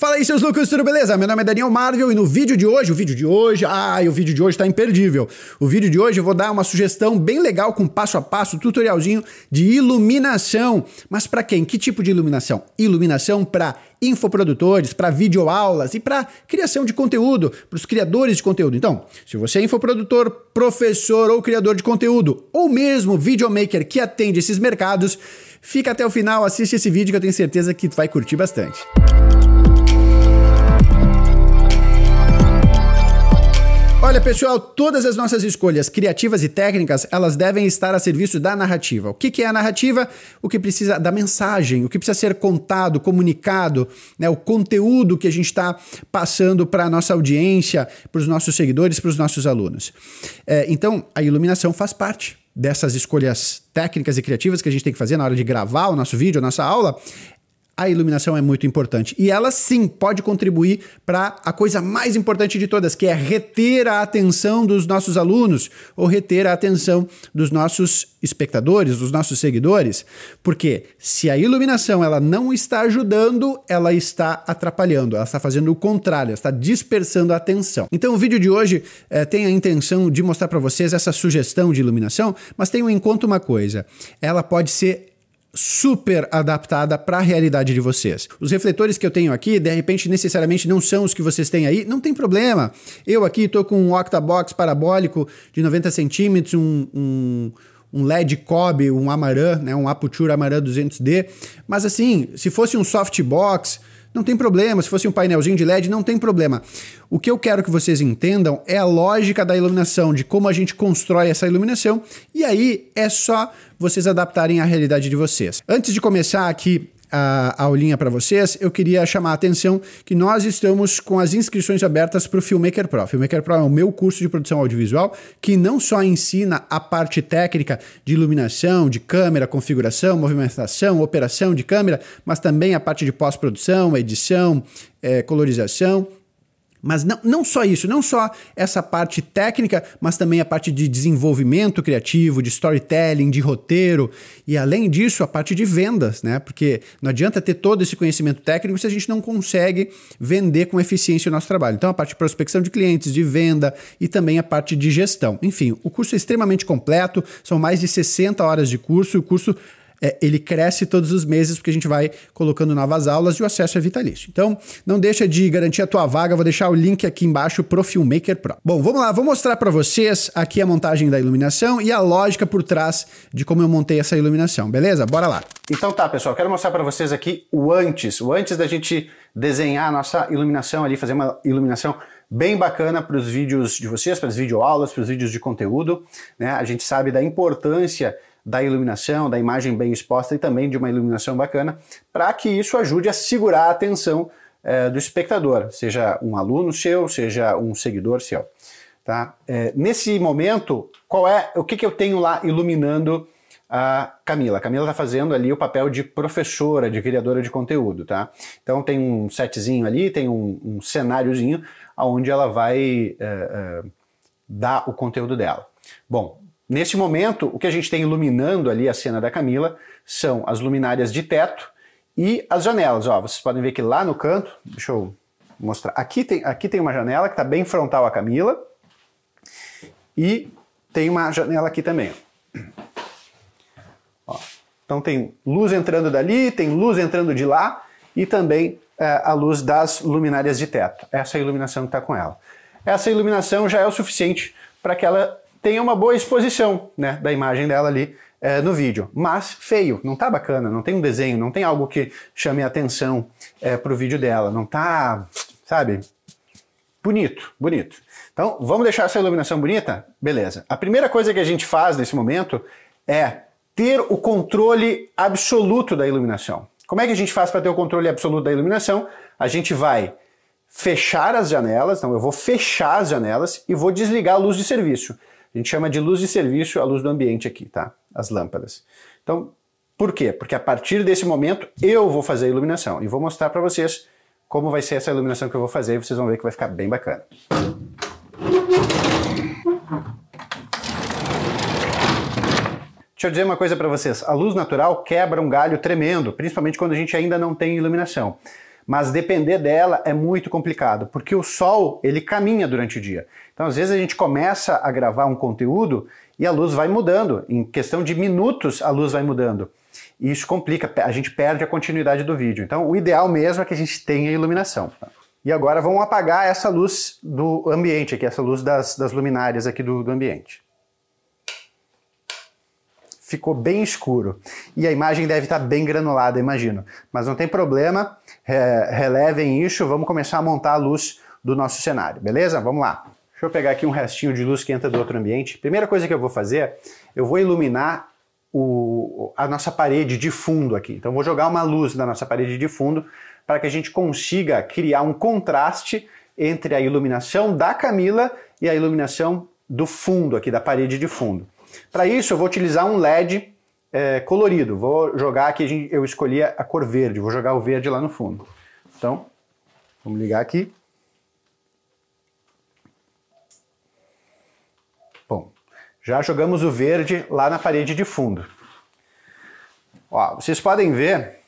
Fala aí, seus loucos, tudo beleza? Meu nome é Daniel Marvel e no vídeo de hoje, o vídeo de hoje, ai, o vídeo de hoje tá imperdível. O vídeo de hoje eu vou dar uma sugestão bem legal com passo a passo, tutorialzinho de iluminação. Mas para quem? Que tipo de iluminação? Iluminação para infoprodutores, para videoaulas e para criação de conteúdo, para os criadores de conteúdo. Então, se você é infoprodutor, professor ou criador de conteúdo, ou mesmo videomaker que atende esses mercados, fica até o final, assiste esse vídeo que eu tenho certeza que tu vai curtir bastante. Olha, pessoal, todas as nossas escolhas criativas e técnicas, elas devem estar a serviço da narrativa. O que, que é a narrativa? O que precisa da mensagem, o que precisa ser contado, comunicado, né? o conteúdo que a gente está passando para a nossa audiência, para os nossos seguidores, para os nossos alunos. É, então, a iluminação faz parte dessas escolhas técnicas e criativas que a gente tem que fazer na hora de gravar o nosso vídeo, a nossa aula, a iluminação é muito importante. E ela sim pode contribuir para a coisa mais importante de todas, que é reter a atenção dos nossos alunos ou reter a atenção dos nossos espectadores, dos nossos seguidores. Porque se a iluminação ela não está ajudando, ela está atrapalhando, ela está fazendo o contrário, ela está dispersando a atenção. Então o vídeo de hoje é, tem a intenção de mostrar para vocês essa sugestão de iluminação, mas tenham em conta uma coisa: ela pode ser super adaptada para a realidade de vocês. Os refletores que eu tenho aqui, de repente, necessariamente não são os que vocês têm aí, não tem problema. Eu aqui estou com um octabox parabólico de 90 centímetros, um, um, um LED Cobb, um Amaran, né, um Aputure Amaran 200D, mas assim, se fosse um softbox, não tem problema, se fosse um painelzinho de LED, não tem problema. O que eu quero que vocês entendam é a lógica da iluminação, de como a gente constrói essa iluminação, e aí é só vocês adaptarem à realidade de vocês. Antes de começar aqui a aulinha para vocês, eu queria chamar a atenção que nós estamos com as inscrições abertas para o Filmmaker Pro. Filmmaker Pro é o meu curso de produção audiovisual que não só ensina a parte técnica de iluminação, de câmera, configuração, movimentação, operação de câmera, mas também a parte de pós-produção, edição, é, colorização mas não, não só isso, não só essa parte técnica, mas também a parte de desenvolvimento criativo, de storytelling, de roteiro, e além disso, a parte de vendas, né? Porque não adianta ter todo esse conhecimento técnico se a gente não consegue vender com eficiência o nosso trabalho. Então, a parte de prospecção de clientes, de venda e também a parte de gestão. Enfim, o curso é extremamente completo, são mais de 60 horas de curso, e o curso é, ele cresce todos os meses porque a gente vai colocando novas aulas e o acesso é vitalício. Então, não deixa de garantir a tua vaga, vou deixar o link aqui embaixo pro Filmmaker Pro. Bom, vamos lá, vou mostrar para vocês aqui a montagem da iluminação e a lógica por trás de como eu montei essa iluminação, beleza? Bora lá. Então tá, pessoal, quero mostrar para vocês aqui o antes, o antes da gente desenhar a nossa iluminação ali, fazer uma iluminação bem bacana para os vídeos de vocês, para as videoaulas, para os vídeos de conteúdo. Né? A gente sabe da importância da iluminação, da imagem bem exposta e também de uma iluminação bacana, para que isso ajude a segurar a atenção é, do espectador, seja um aluno seu, seja um seguidor seu. Tá? É, nesse momento, qual é o que, que eu tenho lá iluminando a Camila? A Camila está fazendo ali o papel de professora, de criadora de conteúdo, tá? Então tem um setzinho ali, tem um, um cenáriozinho onde ela vai é, dar o conteúdo dela. Bom, Neste momento, o que a gente tem iluminando ali a cena da Camila são as luminárias de teto e as janelas. Ó, vocês podem ver que lá no canto, deixa eu mostrar, aqui tem, aqui tem uma janela que está bem frontal à Camila e tem uma janela aqui também. Ó, então tem luz entrando dali, tem luz entrando de lá e também é, a luz das luminárias de teto. Essa é a iluminação que está com ela. Essa iluminação já é o suficiente para que ela tenha uma boa exposição né, da imagem dela ali é, no vídeo. Mas feio, não tá bacana, não tem um desenho, não tem algo que chame a atenção é, pro vídeo dela, não tá, sabe, bonito, bonito. Então, vamos deixar essa iluminação bonita? Beleza. A primeira coisa que a gente faz nesse momento é ter o controle absoluto da iluminação. Como é que a gente faz para ter o controle absoluto da iluminação? A gente vai fechar as janelas, então eu vou fechar as janelas e vou desligar a luz de serviço. A gente chama de luz de serviço a luz do ambiente aqui, tá? As lâmpadas. Então, por quê? Porque a partir desse momento eu vou fazer a iluminação e vou mostrar para vocês como vai ser essa iluminação que eu vou fazer e vocês vão ver que vai ficar bem bacana. Deixa eu dizer uma coisa para vocês. A luz natural quebra um galho tremendo, principalmente quando a gente ainda não tem iluminação. Mas depender dela é muito complicado, porque o sol ele caminha durante o dia. Então, às vezes a gente começa a gravar um conteúdo e a luz vai mudando. Em questão de minutos, a luz vai mudando. E isso complica, a gente perde a continuidade do vídeo. Então, o ideal mesmo é que a gente tenha iluminação. E agora vamos apagar essa luz do ambiente aqui, essa luz das, das luminárias aqui do, do ambiente. Ficou bem escuro. E a imagem deve estar bem granulada, imagino. Mas não tem problema, relevem isso, vamos começar a montar a luz do nosso cenário, beleza? Vamos lá. Deixa eu pegar aqui um restinho de luz que entra do outro ambiente. Primeira coisa que eu vou fazer, eu vou iluminar o, a nossa parede de fundo aqui. Então vou jogar uma luz na nossa parede de fundo para que a gente consiga criar um contraste entre a iluminação da Camila e a iluminação do fundo aqui, da parede de fundo. Para isso eu vou utilizar um LED é, colorido. Vou jogar aqui, eu escolhi a cor verde, vou jogar o verde lá no fundo. Então, vamos ligar aqui. Já jogamos o verde lá na parede de fundo. Ó, vocês podem ver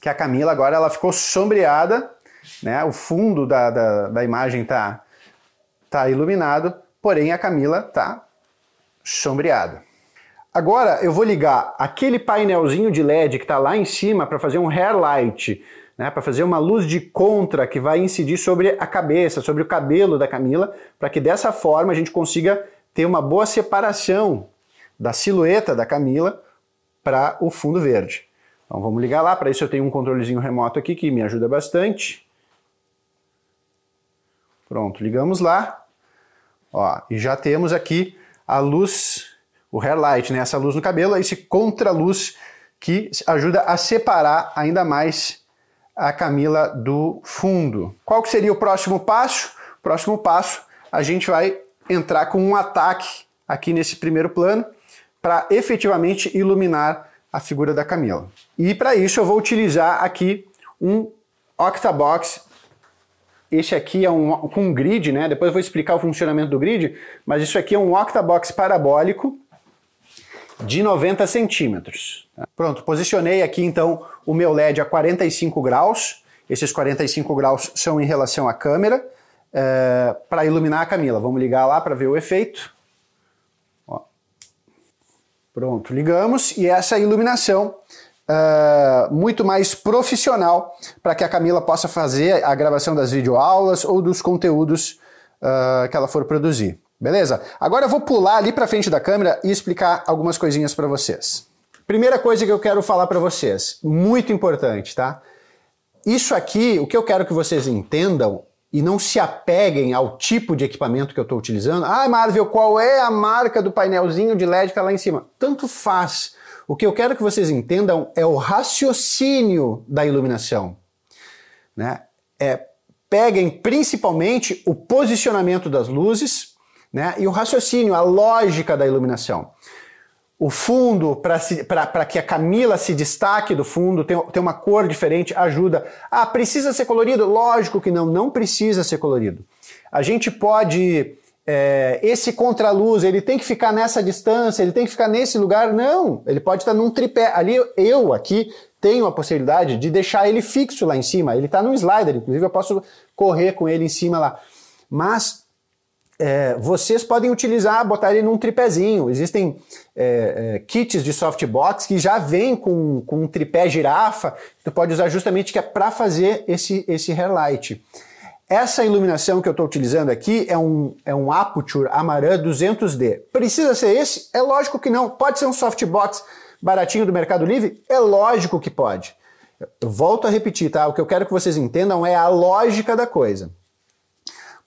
que a Camila agora ela ficou sombreada, né? O fundo da, da, da imagem tá, tá iluminado, porém a Camila tá sombreada. Agora eu vou ligar aquele painelzinho de LED que está lá em cima para fazer um hair light, né, para fazer uma luz de contra que vai incidir sobre a cabeça, sobre o cabelo da Camila, para que dessa forma a gente consiga ter uma boa separação da silhueta da Camila para o fundo verde. Então vamos ligar lá, para isso eu tenho um controlezinho remoto aqui que me ajuda bastante. Pronto, ligamos lá. Ó, e já temos aqui a luz, o hair light, né? essa luz no cabelo, esse contraluz que ajuda a separar ainda mais a Camila do fundo. Qual que seria o próximo passo? O próximo passo, a gente vai entrar com um ataque aqui nesse primeiro plano para efetivamente iluminar a figura da Camila. E para isso eu vou utilizar aqui um Octabox. Esse aqui é um com um grid, né? Depois eu vou explicar o funcionamento do grid, mas isso aqui é um Octabox parabólico de 90 centímetros. Pronto, posicionei aqui então o meu LED a 45 graus. Esses 45 graus são em relação à câmera é, para iluminar a Camila. Vamos ligar lá para ver o efeito. Ó. Pronto, ligamos e essa iluminação uh, muito mais profissional para que a Camila possa fazer a gravação das videoaulas ou dos conteúdos uh, que ela for produzir. Beleza? Agora eu vou pular ali para frente da câmera e explicar algumas coisinhas para vocês. Primeira coisa que eu quero falar para vocês, muito importante, tá? Isso aqui, o que eu quero que vocês entendam e não se apeguem ao tipo de equipamento que eu estou utilizando. Ah, Marvel, qual é a marca do painelzinho de LED que está lá em cima? Tanto faz. O que eu quero que vocês entendam é o raciocínio da iluminação. Né? É, peguem principalmente o posicionamento das luzes né? e o raciocínio, a lógica da iluminação o fundo para que a Camila se destaque do fundo, tem, tem uma cor diferente, ajuda. Ah, precisa ser colorido? Lógico que não, não precisa ser colorido. A gente pode. É, esse contraluz, ele tem que ficar nessa distância, ele tem que ficar nesse lugar? Não, ele pode estar num tripé. Ali eu aqui tenho a possibilidade de deixar ele fixo lá em cima. Ele está num slider, inclusive eu posso correr com ele em cima lá. Mas é, vocês podem utilizar, botar ele num tripézinho. Existem é, é, kits de softbox que já vêm com, com um tripé girafa, tu pode usar justamente que é para fazer esse, esse hairlight. Essa iluminação que eu estou utilizando aqui é um, é um Aputure Amaran 200D. Precisa ser esse? É lógico que não. Pode ser um softbox baratinho do Mercado Livre? É lógico que pode. Eu volto a repetir, tá? O que eu quero que vocês entendam é a lógica da coisa.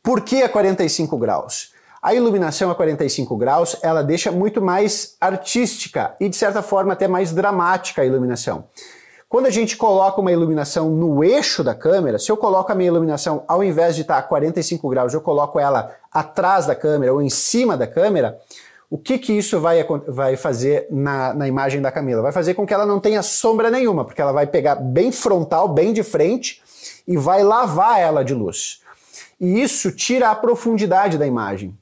Por que a 45 graus? A iluminação a 45 graus, ela deixa muito mais artística e de certa forma até mais dramática a iluminação. Quando a gente coloca uma iluminação no eixo da câmera, se eu coloco a minha iluminação ao invés de estar a 45 graus, eu coloco ela atrás da câmera ou em cima da câmera, o que, que isso vai, vai fazer na, na imagem da Camila? Vai fazer com que ela não tenha sombra nenhuma, porque ela vai pegar bem frontal, bem de frente e vai lavar ela de luz. E isso tira a profundidade da imagem.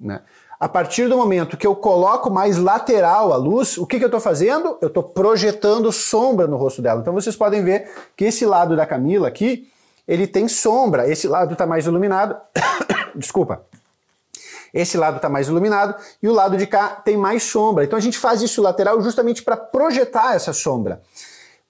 Né? A partir do momento que eu coloco mais lateral a luz, o que, que eu estou fazendo? Eu estou projetando sombra no rosto dela. Então vocês podem ver que esse lado da Camila aqui, ele tem sombra. Esse lado está mais iluminado. Desculpa. Esse lado está mais iluminado e o lado de cá tem mais sombra. Então a gente faz isso lateral justamente para projetar essa sombra.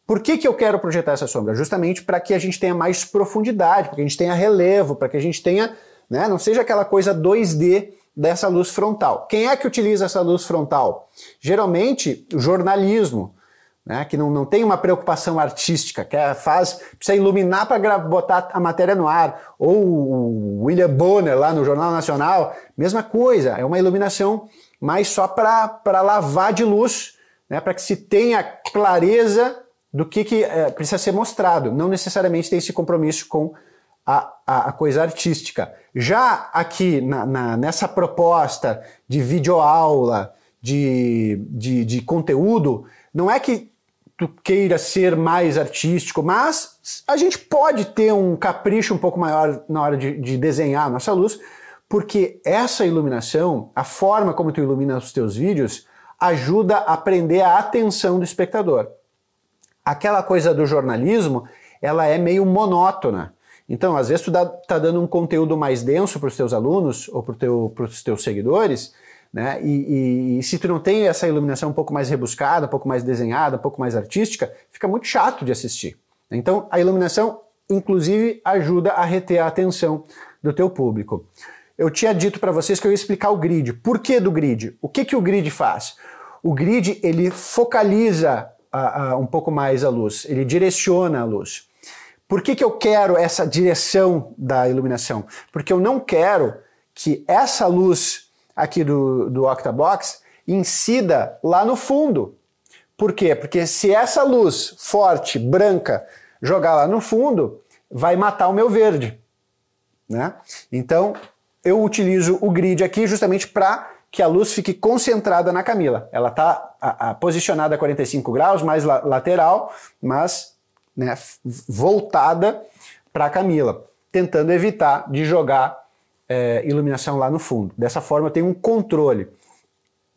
Por que, que eu quero projetar essa sombra? Justamente para que a gente tenha mais profundidade, para que a gente tenha relevo, para que a gente tenha, né, não seja aquela coisa 2D dessa luz frontal. Quem é que utiliza essa luz frontal? Geralmente, o jornalismo, né, que não, não tem uma preocupação artística, que é, faz, precisa iluminar para botar a matéria no ar. Ou o William Bonner lá no Jornal Nacional, mesma coisa, é uma iluminação mais só para lavar de luz, né, para que se tenha clareza do que, que é, precisa ser mostrado. Não necessariamente tem esse compromisso com a, a, a coisa artística. Já aqui na, na, nessa proposta de videoaula, de, de, de conteúdo, não é que tu queira ser mais artístico, mas a gente pode ter um capricho um pouco maior na hora de, de, desenhar a nossa luz, porque essa iluminação, a forma como tu ilumina os teus vídeos, ajuda a prender a atenção do espectador. Aquela coisa do jornalismo, ela é meio monótona. Então, às vezes, tu dá, tá dando um conteúdo mais denso para os teus alunos ou para teu, os teus seguidores, né? E, e, e, se tu não tem essa iluminação um pouco mais rebuscada, um pouco mais desenhada, um pouco mais artística, fica muito chato de assistir. Então, a iluminação, inclusive, ajuda a reter a atenção do teu público. Eu tinha dito para vocês que eu ia explicar o grid. Por que do grid? O que, que o grid faz? O grid ele focaliza a, a, um pouco mais a luz, ele direciona a luz. Por que, que eu quero essa direção da iluminação? Porque eu não quero que essa luz aqui do, do Octabox incida lá no fundo. Por quê? Porque se essa luz forte, branca, jogar lá no fundo, vai matar o meu verde. Né? Então, eu utilizo o grid aqui justamente para que a luz fique concentrada na Camila. Ela está posicionada a 45 graus, mais la lateral, mas né, voltada para a Camila, tentando evitar de jogar é, iluminação lá no fundo. Dessa forma, eu tenho um controle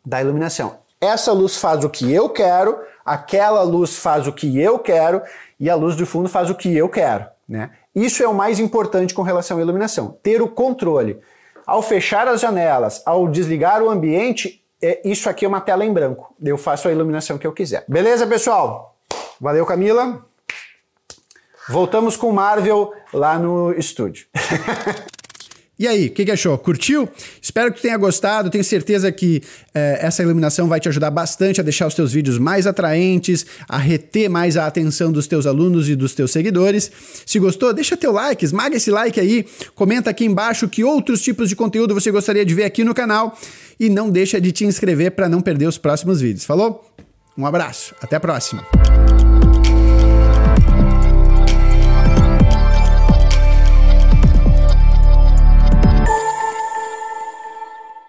da iluminação. Essa luz faz o que eu quero, aquela luz faz o que eu quero e a luz do fundo faz o que eu quero. Né? Isso é o mais importante com relação à iluminação, ter o controle. Ao fechar as janelas, ao desligar o ambiente, é, isso aqui é uma tela em branco. Eu faço a iluminação que eu quiser. Beleza, pessoal? Valeu, Camila. Voltamos com Marvel lá no estúdio. E aí, o que, que, achou? Curtiu? Espero que tenha gostado. Tenho certeza que eh, essa iluminação vai te ajudar bastante a deixar os teus vídeos mais atraentes, a reter mais a atenção dos teus alunos e dos teus seguidores. Se gostou, deixa teu like, esmaga esse like aí, comenta aqui embaixo que outros tipos de conteúdo você gostaria de ver aqui no canal e não deixa de te inscrever para não perder os próximos vídeos. Falou? Um abraço, até a próxima.